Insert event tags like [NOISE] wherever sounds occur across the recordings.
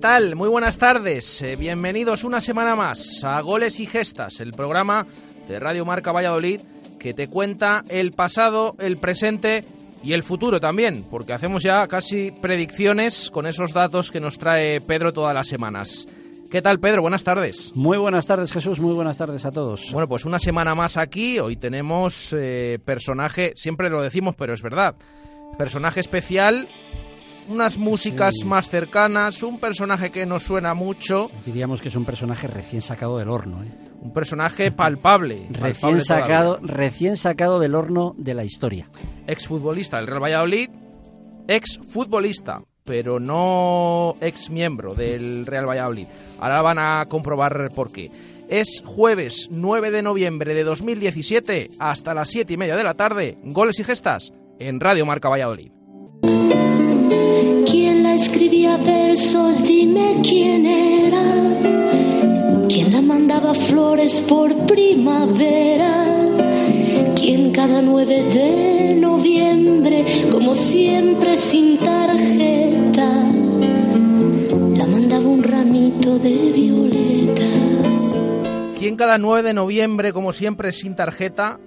Tal? Muy buenas tardes. Eh, bienvenidos una semana más a Goles y Gestas, el programa de Radio Marca Valladolid que te cuenta el pasado, el presente y el futuro también, porque hacemos ya casi predicciones con esos datos que nos trae Pedro todas las semanas. ¿Qué tal, Pedro? Buenas tardes. Muy buenas tardes, Jesús. Muy buenas tardes a todos. Bueno, pues una semana más aquí. Hoy tenemos eh, personaje, siempre lo decimos, pero es verdad. Personaje especial unas músicas Sí. más cercanas, un personaje que nos suena mucho, Diríamos que es un personaje recién sacado del horno. ¿eh? un personaje palpable. Recién, palpable sacado, todavía. recién sacado del horno de la historia. Exfutbolista del Real Valladolid, exfutbolista, pero no ex miembro del Real Valladolid. Ahora van a comprobar por qué. Es jueves 9 de noviembre de 2017 hasta las 7 y media de la tarde. Goles y gestas en Radio Marca Valladolid. ¿Quién la escribía versos? Dime quién era. ¿Quién la mandaba flores por primavera? ¿Quién cada 9 de noviembre, como siempre sin tarjeta, la mandaba un ramito de violetas? quien cada 9 de noviembre, como siempre, sin tarjeta,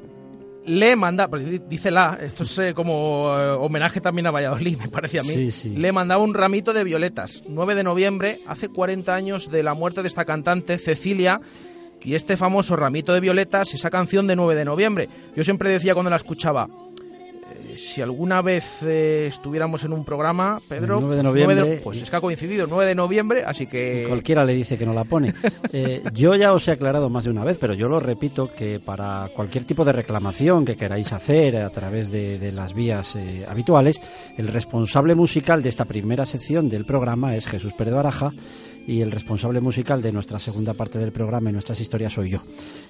le manda, dice la, esto es eh, como eh, homenaje también a Valladolid, [LAUGHS] me parece a mí, Sí, sí. le mandaba un ramito de violetas. 9 de noviembre, hace 40 años de la muerte de esta cantante, Cecilia, y este famoso ramito de violetas, esa canción de 9 de noviembre. Yo siempre decía cuando la escuchaba, si alguna vez eh, estuviéramos en un programa, Pedro, 9 de noviembre, pues es que ha coincidido 9 de noviembre, así que... Y cualquiera le dice que no la pone. [LAUGHS] Eh, yo ya os he aclarado más de una vez, pero yo lo repito que para cualquier tipo de reclamación que queráis hacer a través de, de las vías eh, habituales, el responsable musical de esta primera sección del programa es Jesús Pérez Baraja y el responsable musical de nuestra segunda parte del programa y nuestras historias soy yo.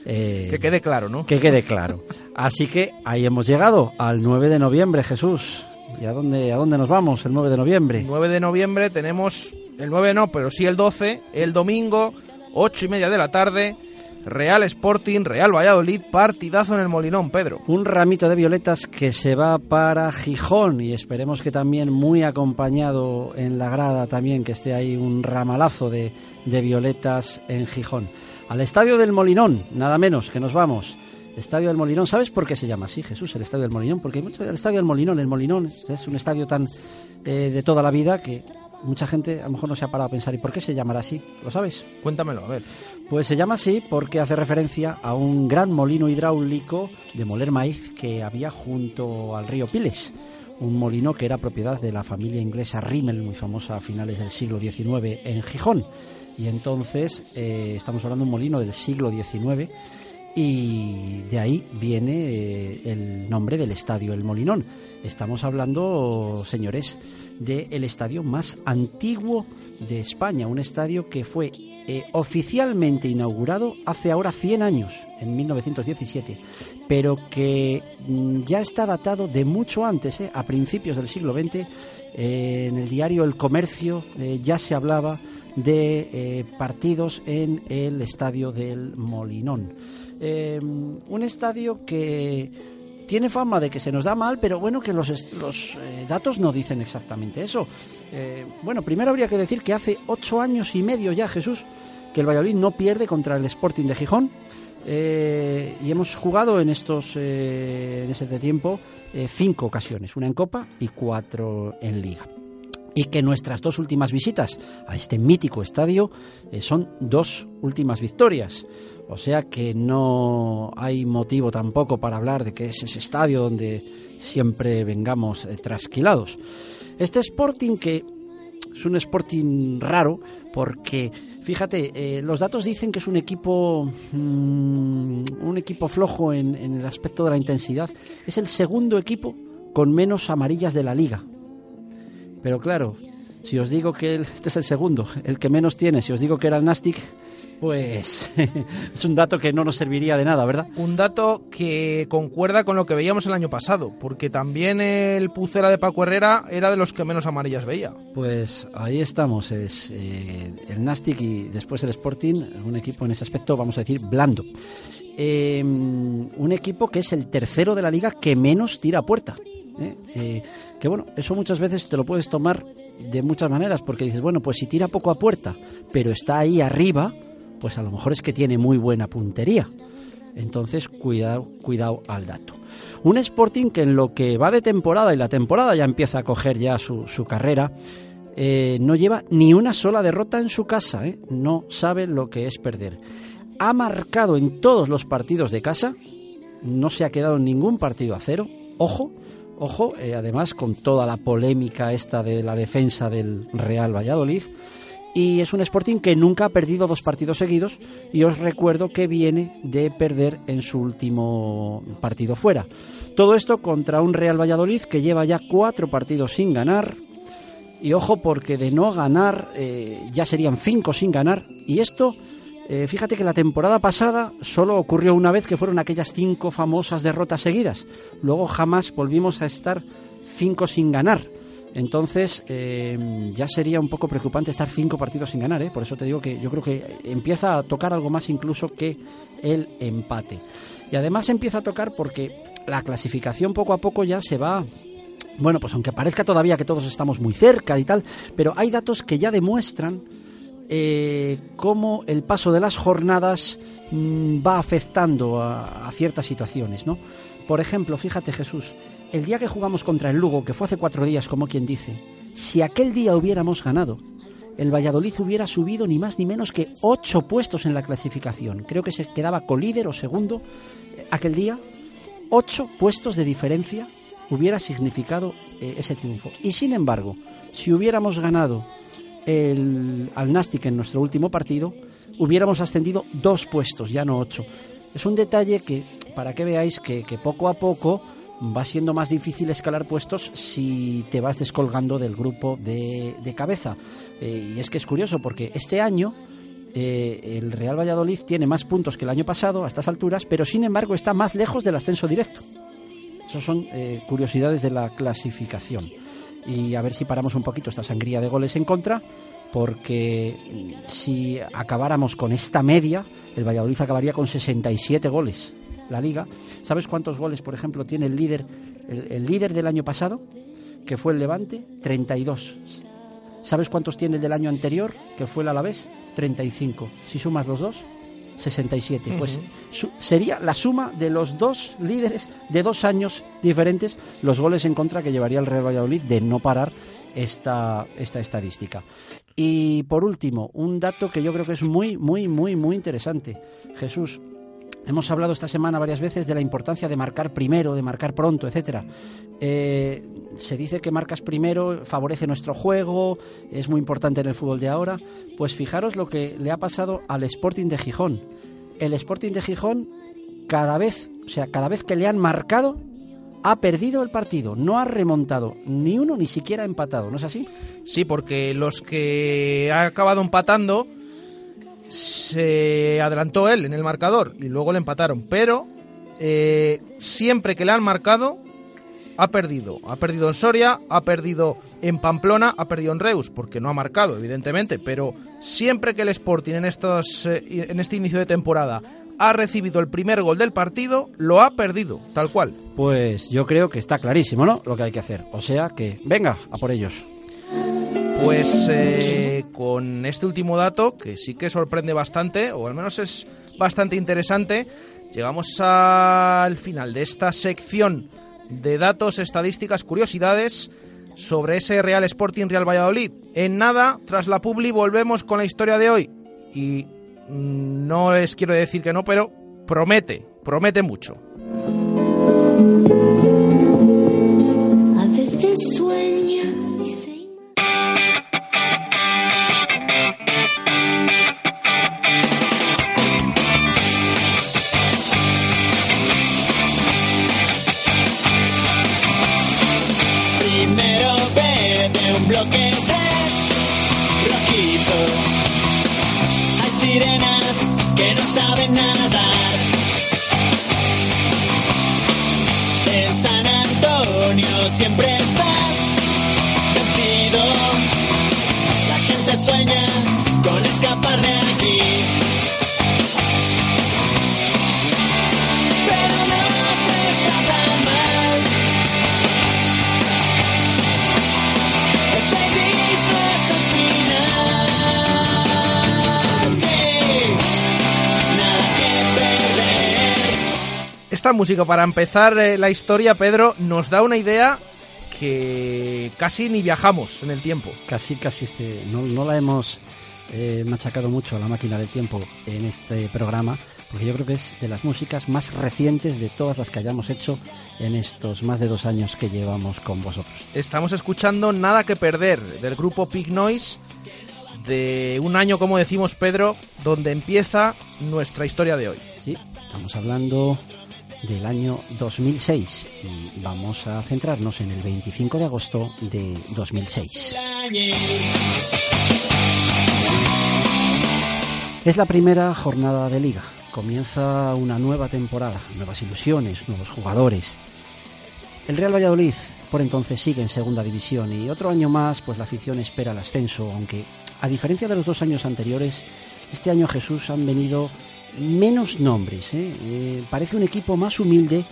Que quede claro, ¿no? que quede claro. Así que ahí hemos llegado al 9 de noviembre, Jesús. ¿Y a dónde, a dónde nos vamos el 9 de noviembre? 9 de noviembre tenemos, el 9 no, pero sí el 12, el domingo, 8 y media de la tarde, Real Sporting, Real Valladolid, partidazo en el Molinón, Pedro. Un ramito de violetas que se va para Gijón y esperemos que también muy acompañado en la grada también que esté ahí un ramalazo de, de violetas en Gijón. Al Estadio del Molinón, nada menos que nos vamos. Estadio del Molinón, ¿sabes por qué se llama así, Jesús, el Estadio del Molinón? Porque mucho el Estadio del Molinón, el Molinón es un estadio tan eh, de toda la vida que mucha gente a lo mejor no se ha parado a pensar, ¿y por qué se llamará así? ¿Lo sabes? Cuéntamelo, a ver. Pues se llama así porque hace referencia a un gran molino hidráulico de moler maíz que había junto al río Piles. Un molino que era propiedad de la familia inglesa Rimmel, muy famosa a finales del siglo XIX en Gijón. Y entonces eh, estamos hablando de un molino del siglo XIX y de ahí viene eh, el nombre del estadio El Molinón. Estamos hablando, señores, del estadio más antiguo de España, un estadio que fue eh, oficialmente inaugurado hace ahora 100 años, en 1917, pero que mm, ya está datado de mucho antes, eh, a principios del siglo XX. en el diario El Comercio ya se hablaba de partidos en el estadio del Molinón. Eh, un estadio que tiene fama de que se nos da mal, pero bueno, que los, eh, datos no dicen exactamente eso. Eh, bueno, primero habría que decir que hace ocho años y medio ya, Jesús, que el Valladolid no pierde contra el Sporting de Gijón. Eh, y hemos jugado en estos en ese tiempo cinco ocasiones, una en Copa y cuatro en Liga y que nuestras dos últimas visitas a este mítico estadio eh, son dos últimas victorias. O sea que no hay motivo tampoco para hablar de que es ese estadio donde siempre vengamos eh, trasquilados. Este Sporting que es un Sporting raro porque, fíjate, eh, los datos dicen que es un equipo mm, un equipo flojo en, en el aspecto de la intensidad. Es el segundo equipo con menos amarillas de la liga. Pero claro, si os digo que este es el segundo, el que menos tiene, si os digo que era el Nastic, Pues [LAUGHS] es un dato que no nos serviría de nada, ¿verdad? Un dato que concuerda con lo que veíamos el año pasado, porque también el Pucera de Paco Herrera era de los que menos amarillas veía. Pues ahí estamos, es eh, el Nastic y después el Sporting, un equipo en ese aspecto, vamos a decir, blando. Eh, un equipo que es el tercero de la liga que menos tira a puerta. ¿Eh? Eh, que bueno, eso muchas veces te lo puedes tomar de muchas maneras, porque dices, bueno, pues si tira poco a puerta, pero está ahí arriba, pues a lo mejor es que tiene muy buena puntería. Entonces, cuidado, cuidado al dato. Un Sporting que en lo que va de temporada, y la temporada ya empieza a coger ya su, carrera, eh, no lleva ni una sola derrota en su casa, no sabe lo que es perder. Ha marcado en todos los partidos de casa, no se ha quedado en ningún partido a cero, ojo, ojo, eh, además con toda la polémica esta de la defensa del Real Valladolid, y es un Sporting que nunca ha perdido dos partidos seguidos. Y os recuerdo que viene de perder en su último partido fuera. Todo esto contra un Real Valladolid que lleva ya cuatro partidos sin ganar. Y ojo porque de no ganar eh, ya serían cinco sin ganar. Y esto eh, fíjate que la temporada pasada solo ocurrió una vez que fueron aquellas cinco famosas derrotas seguidas. Luego jamás volvimos a estar cinco sin ganar. Entonces, eh, ya sería un poco preocupante estar cinco partidos sin ganar, ¿eh? Por eso te digo que yo creo que empieza a tocar algo más incluso que el empate. Y además empieza a tocar porque la clasificación poco a poco ya se va bueno, pues aunque parezca todavía que todos estamos muy cerca y tal, pero hay datos que ya demuestran eh, cómo el paso de las jornadas mm, va afectando a, ciertas situaciones, ¿no? Por ejemplo, fíjate Jesús, el día que jugamos contra el Lugo, que fue hace cuatro días, como quien dice, si aquel día hubiéramos ganado, el Valladolid hubiera subido ni más ni menos que ocho puestos en la clasificación. Creo que se quedaba colíder o segundo aquel día. Ocho puestos de diferencia hubiera significado eh, ese triunfo. Y sin embargo, si hubiéramos ganado el, al Nastic en nuestro último partido, hubiéramos ascendido dos puestos, ya no ocho. Es un detalle que, para que veáis que, poco a poco va siendo más difícil escalar puestos si te vas descolgando del grupo de, de cabeza. Eh, y es que es curioso porque este año eh, el Real Valladolid tiene más puntos que el año pasado a estas alturas, pero sin embargo está más lejos del ascenso directo. Esas son eh, curiosidades de la clasificación. Y a ver si paramos un poquito esta sangría de goles en contra, porque si acabáramos con esta media, el Valladolid acabaría con 67 goles la liga. ¿Sabes cuántos goles, por ejemplo, tiene el líder, el, líder del año pasado, que fue el Levante? 32. ¿Sabes cuántos tiene el del año anterior, que fue el Alavés? 35. Si sumas los dos, 67. Pues sería la suma de los dos líderes de dos años diferentes los goles en contra que llevaría el Real Valladolid de no parar esta, esta estadística. Y por último, un dato que yo creo que es muy, muy, muy, muy interesante. Jesús, Hemos hablado esta semana varias veces de la importancia de marcar primero, de marcar pronto, etcétera. Eh, se dice que marcas primero favorece nuestro juego, es muy importante en el fútbol de ahora. Pues fijaros lo que le ha pasado al Sporting de Gijón. El Sporting de Gijón cada vez, o sea, cada vez que le han marcado, ha perdido el partido, no ha remontado ni uno ni siquiera empatado, ¿no es así? Sí, porque los que ha acabado empatando se adelantó él en el marcador y luego le empataron. Pero eh, siempre que le han marcado, ha perdido. Ha perdido en Soria, ha perdido en Pamplona, ha perdido en Reus, porque no ha marcado, evidentemente. Pero siempre que el Sporting en, estos, eh, en este inicio de temporada ha recibido el primer gol del partido, lo ha perdido, tal cual. Pues yo creo que está clarísimo, ¿no? Lo que hay que hacer. O sea que, venga, a por ellos. Pues eh, con este último dato, que sí que sorprende bastante, o al menos es bastante interesante, llegamos al final de esta sección de datos, estadísticas, curiosidades sobre ese Real Sporting Real Valladolid. En nada, tras la publi, volvemos con la historia de hoy. Y mm, no les quiero decir que no, pero promete, promete mucho. A veces En San Antonio siempre estás vencido. La gente sueña con escapar de aquí. Esta música, para empezar eh, la historia, Pedro, nos da una idea que casi ni viajamos en el tiempo. Casi, casi este, no, no la hemos eh, machacado mucho a la máquina del tiempo en este programa, porque yo creo que es de las músicas más recientes de todas las que hayamos hecho en estos más de dos años que llevamos con vosotros. Estamos escuchando Nada que Perder del grupo Pig Noise de un año, como decimos Pedro, donde empieza nuestra historia de hoy. Sí, estamos hablando del año 2006 y vamos a centrarnos en el 25 de agosto de 2006. Es la primera jornada de liga. Comienza una nueva temporada, nuevas ilusiones, nuevos jugadores. El Real Valladolid por entonces sigue en segunda división y otro año más pues la afición espera el ascenso, aunque a diferencia de los dos años anteriores, este año Jesús han venido menos nombres. ¿eh? Eh, parece un equipo más humilde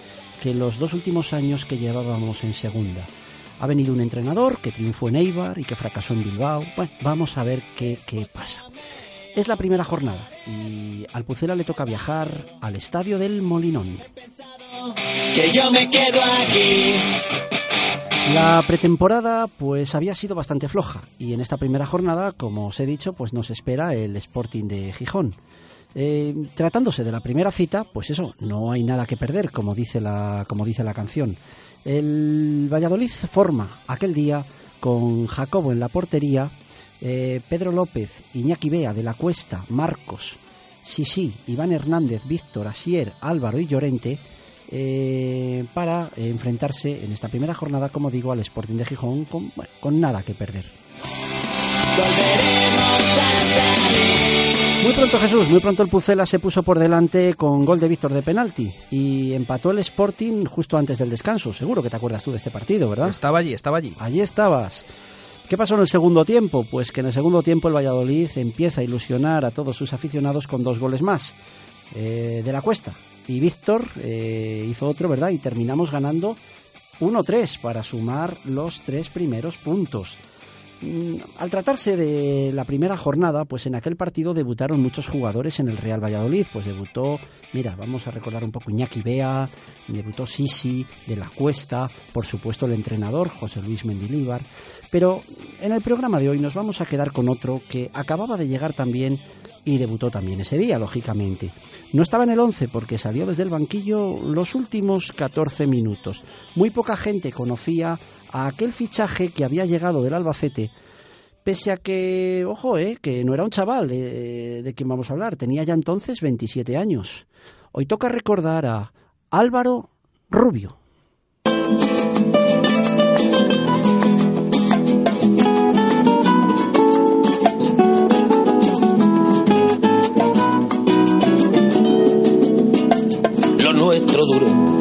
que los dos últimos años que llevábamos en segunda. Ha venido un entrenador que triunfó en Eibar y que fracasó en Bilbao. Bueno, vamos a ver qué, qué pasa. Es la primera jornada y al Pucela le toca viajar al estadio del Molinón. Que yo me quedo aquí. La pretemporada pues había sido bastante floja y en esta primera jornada, como os he dicho, pues nos espera el Sporting de Gijón. Eh, tratándose de la primera cita, pues eso, no hay nada que perder, como dice la, como dice la canción. El Valladolid forma aquel día con Jacobo en la portería, eh, Pedro López, Iñaki Bea de la Cuesta, Marcos, Sisi, Iván Hernández, Víctor, Asier, Álvaro y Llorente eh, para enfrentarse en esta primera jornada, como digo, al Sporting de Gijón con, con nada que perder. Muy pronto Jesús, muy pronto el Pucela se puso por delante con gol de Víctor de penalti y empató el Sporting justo antes del descanso. Seguro que te acuerdas tú de este partido, ¿verdad? Estaba allí, estaba allí. Allí estabas. ¿Qué pasó en el segundo tiempo? Pues que en el segundo tiempo el Valladolid empieza a ilusionar a todos sus aficionados con dos goles más eh, de la cuesta. Y Víctor eh, hizo otro, ¿verdad? Y terminamos ganando 1-3 para sumar los tres primeros puntos. Al tratarse de la primera jornada, pues en aquel partido debutaron muchos jugadores en el Real Valladolid. Pues debutó, mira, vamos a recordar un poco Iñaki Bea, debutó Sisi, de la Cuesta, por supuesto el entrenador José Luis Mendilíbar. Pero en el programa de hoy nos vamos a quedar con otro que acababa de llegar también y debutó también ese día, lógicamente. No estaba en el 11 porque salió desde el banquillo los últimos 14 minutos. Muy poca gente conocía a aquel fichaje que había llegado del Albacete, pese a que, ojo, eh, que no era un chaval eh, de quien vamos a hablar, tenía ya entonces 27 años. Hoy toca recordar a Álvaro Rubio. lo nuestro duró.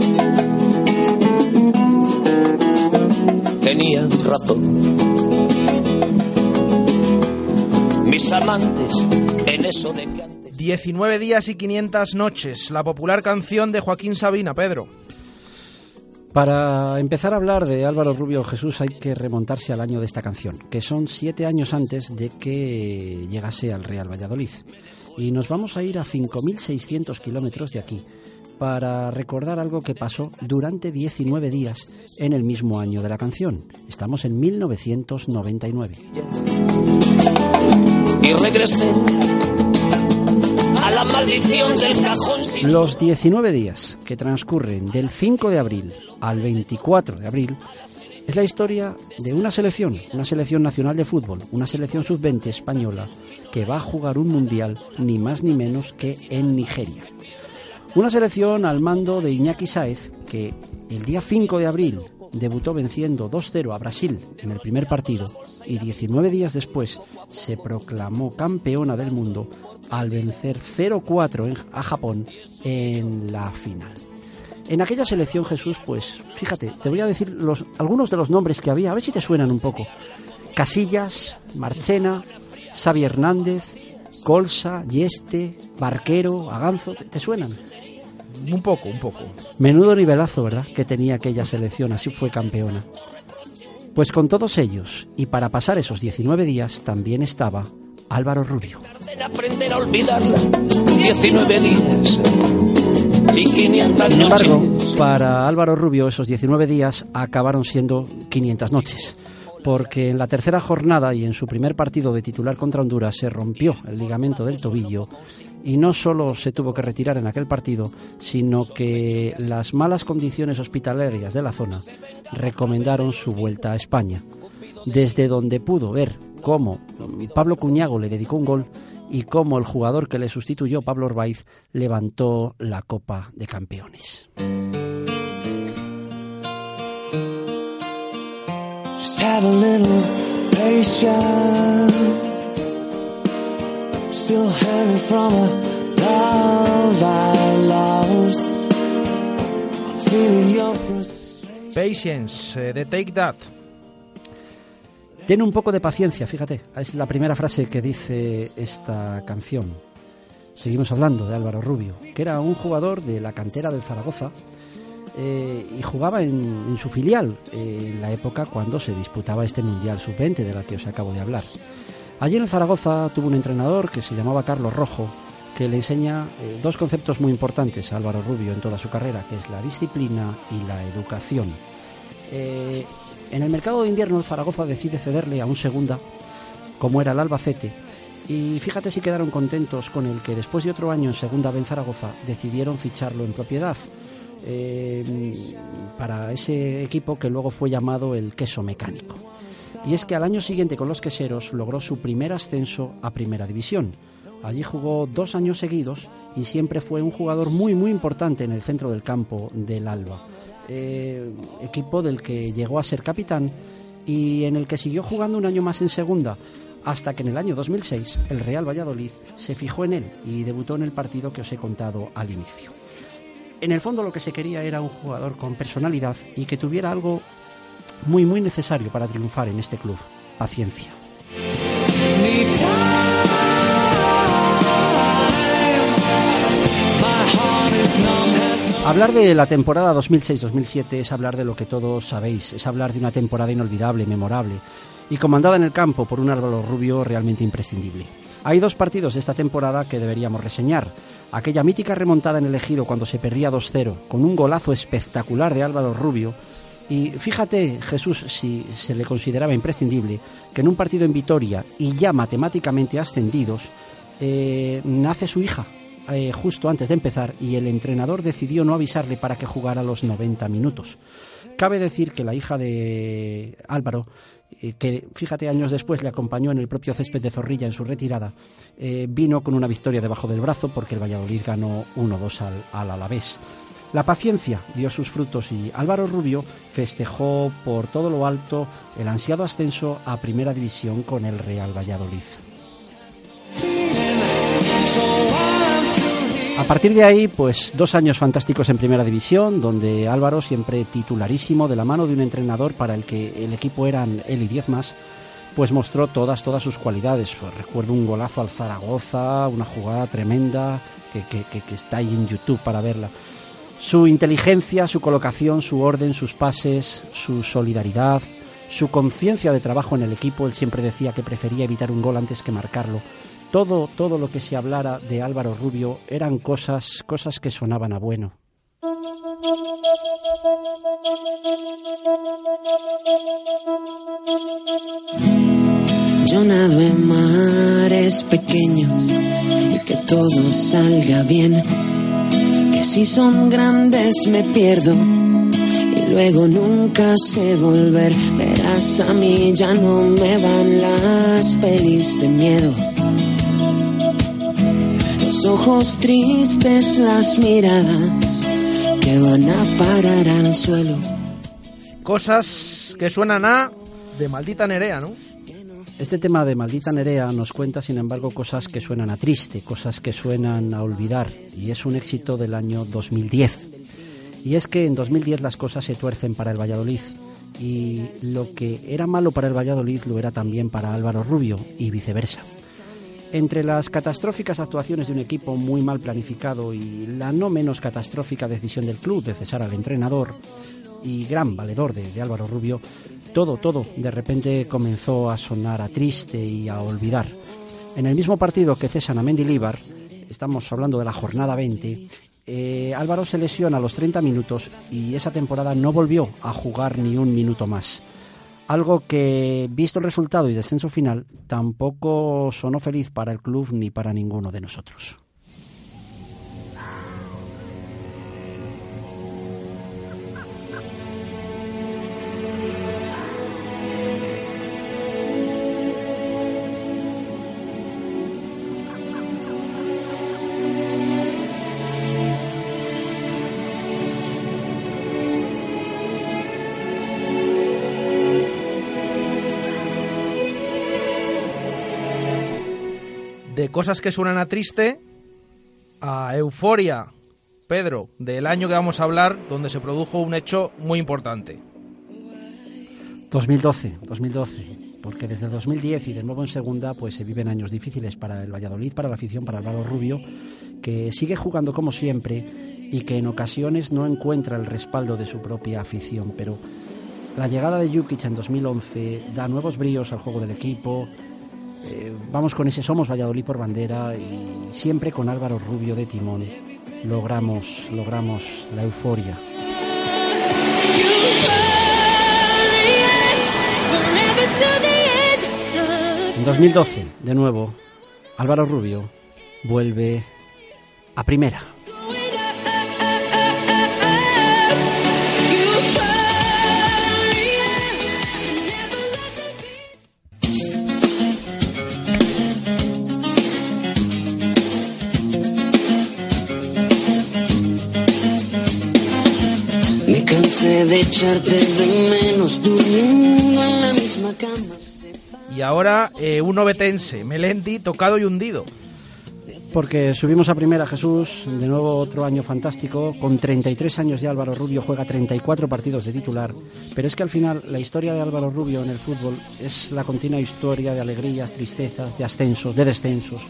Tenía razón. Mis amantes en eso de que antes 19 días y 500 noches, la popular canción de Joaquín Sabina, Pedro. Para empezar a hablar de Álvaro Rubio Jesús hay que remontarse al año de esta canción, que son siete años antes de que llegase al Real Valladolid. Y nos vamos a ir a 5.600 kilómetros de aquí para recordar algo que pasó durante 19 días en el mismo año de la canción. Estamos en 1999. y regresé a la maldición del cajón sin Los 19 días que transcurren del 5 de abril al 24 de abril es la historia de una selección, una selección nacional de fútbol, una selección sub-20 española que va a jugar un mundial ni más ni menos que en Nigeria. Una selección al mando de Iñaki Saez que el día 5 de abril debutó venciendo 2-0 a Brasil en el primer partido y 19 días después se proclamó campeona del mundo al vencer 0-4 en- a Japón en la final. En aquella selección, Jesús, pues fíjate, te voy a decir los, algunos de los nombres que había, a ver si te suenan un poco. Casillas, Marchena, Xavi Hernández, Colsa, Yeste, Barquero, Aganzo, ¿te, te suenan? Un poco, un poco. Menudo nivelazo, ¿verdad? Que tenía aquella selección, así fue campeona. Pues con todos ellos, y para pasar esos 19 días, también estaba Álvaro Rubio. en aprender a olvidarla. 19 días y 500 Sin embargo, para Álvaro Rubio esos 19 días acabaron siendo 500 noches, porque en la tercera jornada y en su primer partido de titular contra Honduras se rompió el ligamento del tobillo y no solo se tuvo que retirar en aquel partido, sino que las malas condiciones hospitalarias de la zona recomendaron su vuelta a España, desde donde pudo ver cómo Pablo Cuñago le dedicó un gol y cómo el jugador que le sustituyó, Pablo Orbaiz, levantó la Copa de Campeones. Just have a little patience. Still hanging from a love I lost. I'm feeling your frustration. Patience, eh, de Take That. Ten un poco de paciencia, fíjate, es la primera frase que dice esta canción. Seguimos hablando de Álvaro Rubio, que era un jugador de la cantera del Zaragoza eh, y jugaba en, su filial eh, en la época cuando se disputaba este Mundial Sub-20 de la que os acabo de hablar. Allí en Zaragoza tuvo un entrenador que se llamaba Carlos Rojo, que le enseña eh, dos conceptos muy importantes a Álvaro Rubio en toda su carrera, que es la disciplina y la educación. En el mercado de invierno Zaragoza decide cederle a un segunda, como era el Albacete, y fíjate si quedaron contentos con el que después de otro año en segunda B en Zaragoza decidieron ficharlo en propiedad eh, para ese equipo que luego fue llamado el queso mecánico. Y es que al año siguiente con los queseros logró su primer ascenso a primera división. Allí jugó dos años seguidos y siempre fue un jugador muy muy importante en el centro del campo del Alba. Eh, equipo del que llegó a ser capitán y en el que siguió jugando un año más en segunda, hasta que en el año 2006 el Real Valladolid se fijó en él y debutó en el partido que os he contado al inicio. En el fondo lo que se quería era un jugador con personalidad y que tuviera algo muy muy necesario para triunfar en este club, paciencia. Hablar de la temporada 2006-2007 es hablar de lo que todos sabéis, es hablar de una temporada inolvidable, memorable y comandada en el campo por un Álvaro Rubio realmente imprescindible. Hay dos partidos de esta temporada que deberíamos reseñar. Aquella mítica remontada en el ejido cuando se perdía 2-0, con un golazo espectacular de Álvaro Rubio. Y fíjate, Jesús, si se le consideraba imprescindible, que en un partido en Vitoria y ya matemáticamente ascendidos, eh, nace su hija, eh, justo antes de empezar y el entrenador decidió no avisarle para que jugara los 90 minutos. Cabe decir que la hija de Álvaro, que fíjate años después le acompañó en el propio césped de Zorrilla en su retirada, eh, vino con una victoria debajo del brazo porque el Valladolid ganó 1-2 al, al Alavés. La paciencia dio sus frutos y Álvaro Rubio festejó por todo lo alto el ansiado ascenso a Primera División con el Real Valladolid. A partir de ahí, pues dos años fantásticos en Primera División, donde Álvaro siempre titularísimo de la mano de un entrenador para el que el equipo eran él y diez más, pues mostró todas, todas sus cualidades. Pues recuerdo un golazo al Zaragoza, una jugada tremenda que, está ahí en YouTube para verla. Su inteligencia, su colocación, su orden, sus pases, su solidaridad, su conciencia de trabajo en el equipo. Él siempre decía que prefería evitar un gol antes que marcarlo. Todo, todo lo que se hablara de Álvaro Rubio eran cosas, cosas que sonaban a bueno. Yo nado en mares pequeños y que todo salga bien. Que si son grandes me pierdo y luego nunca sé volver. Verás a mí ya no me van las pelis de miedo. Los ojos tristes, las miradas que van a parar al suelo. Cosas que suenan a de maldita Nerea, ¿no? Este tema de Maldita Nerea nos cuenta, sin embargo, cosas que suenan a triste, cosas que suenan a olvidar, y es un éxito del año 2010. Y es que en 2010 las cosas se tuercen para el Valladolid, y lo que era malo para el Valladolid lo era también para Álvaro Rubio, y viceversa. Entre las catastróficas actuaciones de un equipo muy mal planificado y la no menos catastrófica decisión del club de cesar al entrenador y gran valedor de, Álvaro Rubio, todo, todo de repente comenzó a sonar a triste y a olvidar. En el mismo partido que cesan a Mendilibar, estamos hablando de la jornada 20, eh, Álvaro se lesiona a los 30 minutos y esa temporada no volvió a jugar ni un minuto más. Algo que, visto el resultado y descenso final, tampoco sonó feliz para el club ni para ninguno de nosotros. Cosas que suenan a triste a euforia, Pedro, del año que vamos a hablar, donde se produjo un hecho muy importante. 2012, 2012, porque desde 2010 y de nuevo en segunda, pues se viven años difíciles para el Valladolid, para la afición, para Álvaro Rubio, que sigue jugando como siempre y que en ocasiones no encuentra el respaldo de su propia afición, pero la llegada de Jukic en 2011 da nuevos bríos al juego del equipo. Eh, vamos con ese Somos Valladolid por bandera y siempre con Álvaro Rubio de timón logramos, logramos la euforia. En 2012, de nuevo, Álvaro Rubio vuelve a primera. De echarte de menos durmiendo en la misma cama. Y ahora eh, un obetense, Melendi, tocado y hundido. Porque subimos a primera, Jesús, de nuevo otro año fantástico. Con 33 años ya Álvaro Rubio juega 34 partidos de titular. Pero es que al final la historia de Álvaro Rubio en el fútbol es la continua historia de alegrías, tristezas, de ascensos, de descensos.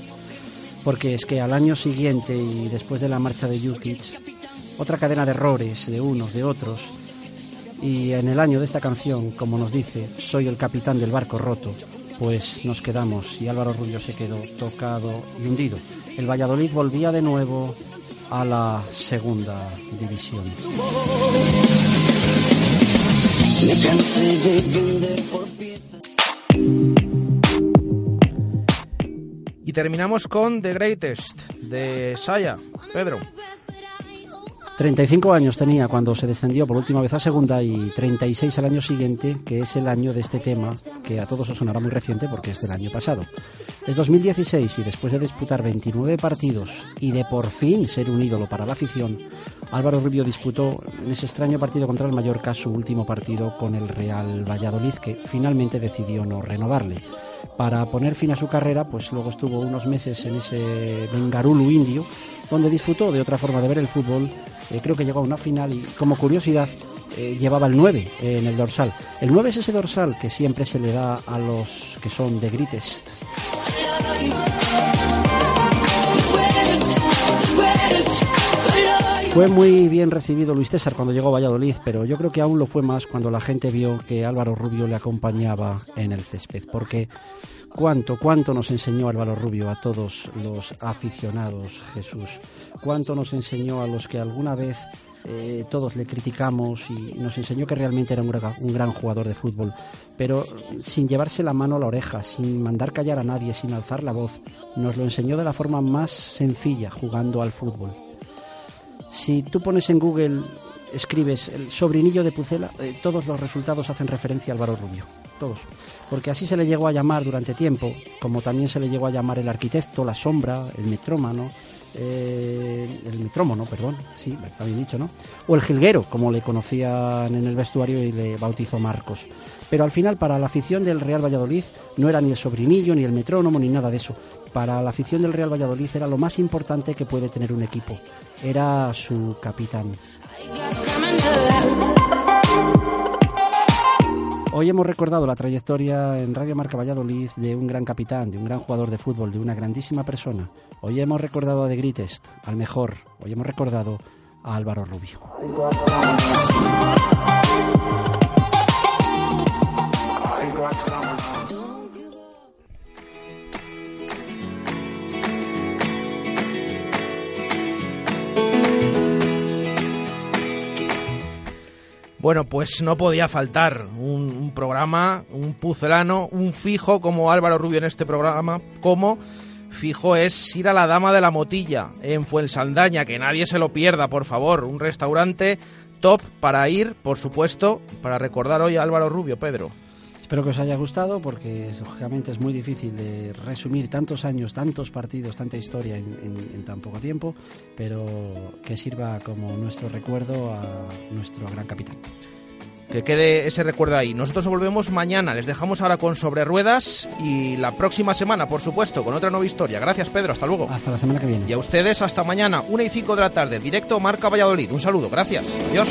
Porque es que al año siguiente y después de la marcha de Jukic, otra cadena de errores de unos, de otros. Y en el año de esta canción, como nos dice, soy el capitán del barco roto, pues nos quedamos y Álvaro Rubio se quedó tocado y hundido. El Valladolid volvía de nuevo a la segunda división. Y terminamos con The Greatest, de Saya. Pedro. 35 años tenía cuando se descendió por última vez a segunda y 36 al año siguiente, que es el año de este tema, que a todos os sonará muy reciente porque es del año pasado. Es 2016 y después de disputar 29 partidos y de por fin ser un ídolo para la afición, Álvaro Rubio disputó en ese extraño partido contra el Mallorca su último partido con el Real Valladolid, que finalmente decidió no renovarle. Para poner fin a su carrera, pues luego estuvo unos meses en ese Bengarulu indio, donde disfrutó de otra forma de ver el fútbol. Eh, creo que llegó a una final y, como curiosidad, eh, llevaba el 9 en el dorsal. El 9 es ese dorsal que siempre se le da a los que son de Greatest. Fue muy bien recibido Luis César cuando llegó a Valladolid, pero yo creo que aún lo fue más cuando la gente vio que Álvaro Rubio le acompañaba en el césped, porque cuánto, cuánto nos enseñó Álvaro Rubio a todos los aficionados, Jesús, cuánto nos enseñó a los que alguna vez eh, todos le criticamos y nos enseñó que realmente era un gra- un gran jugador de fútbol, pero sin llevarse la mano a la oreja, sin mandar callar a nadie, sin alzar la voz, nos lo enseñó de la forma más sencilla, jugando al fútbol. Si tú pones en Google, escribes el sobrinillo de Pucela, eh, todos los resultados hacen referencia a Álvaro Rubio. Todos. Porque así se le llegó a llamar durante tiempo, como también se le llegó a llamar el arquitecto, la sombra, el metrómano, eh, el metrómono, perdón, sí, está bien dicho, ¿no? O el jilguero, como le conocían en el vestuario y le bautizó Marcos. Pero al final, para la afición del Real Valladolid, no era ni el sobrinillo, ni el metrónomo, ni nada de eso. Para la afición del Real Valladolid era lo más importante que puede tener un equipo. Era su capitán. Hoy hemos recordado la trayectoria en Radio Marca Valladolid de un gran capitán, de un gran jugador de fútbol, de una grandísima persona. Hoy hemos recordado a The Greatest, al mejor. Hoy hemos recordado a Álvaro Rubio. Bueno, pues no podía faltar un, un programa, un pucelano, un fijo como Álvaro Rubio en este programa, como fijo es ir a la Dama de la Motilla en Fuensaldaña, que nadie se lo pierda, por favor, un restaurante top para ir, por supuesto, para recordar hoy a Álvaro Rubio, Pedro. Espero que os haya gustado porque lógicamente es muy difícil de resumir tantos años, tantos partidos, tanta historia en, en- en tan poco tiempo, pero que sirva como nuestro recuerdo a nuestro gran capitán. Que quede ese recuerdo ahí. Nosotros volvemos mañana, les dejamos ahora con sobre ruedas y la próxima semana, por supuesto, con otra nueva historia. Gracias, Pedro, hasta luego. Hasta la semana que viene. Y a ustedes hasta mañana, 1 y 5 de la tarde, directo Marca Valladolid. Un saludo, gracias. Adiós.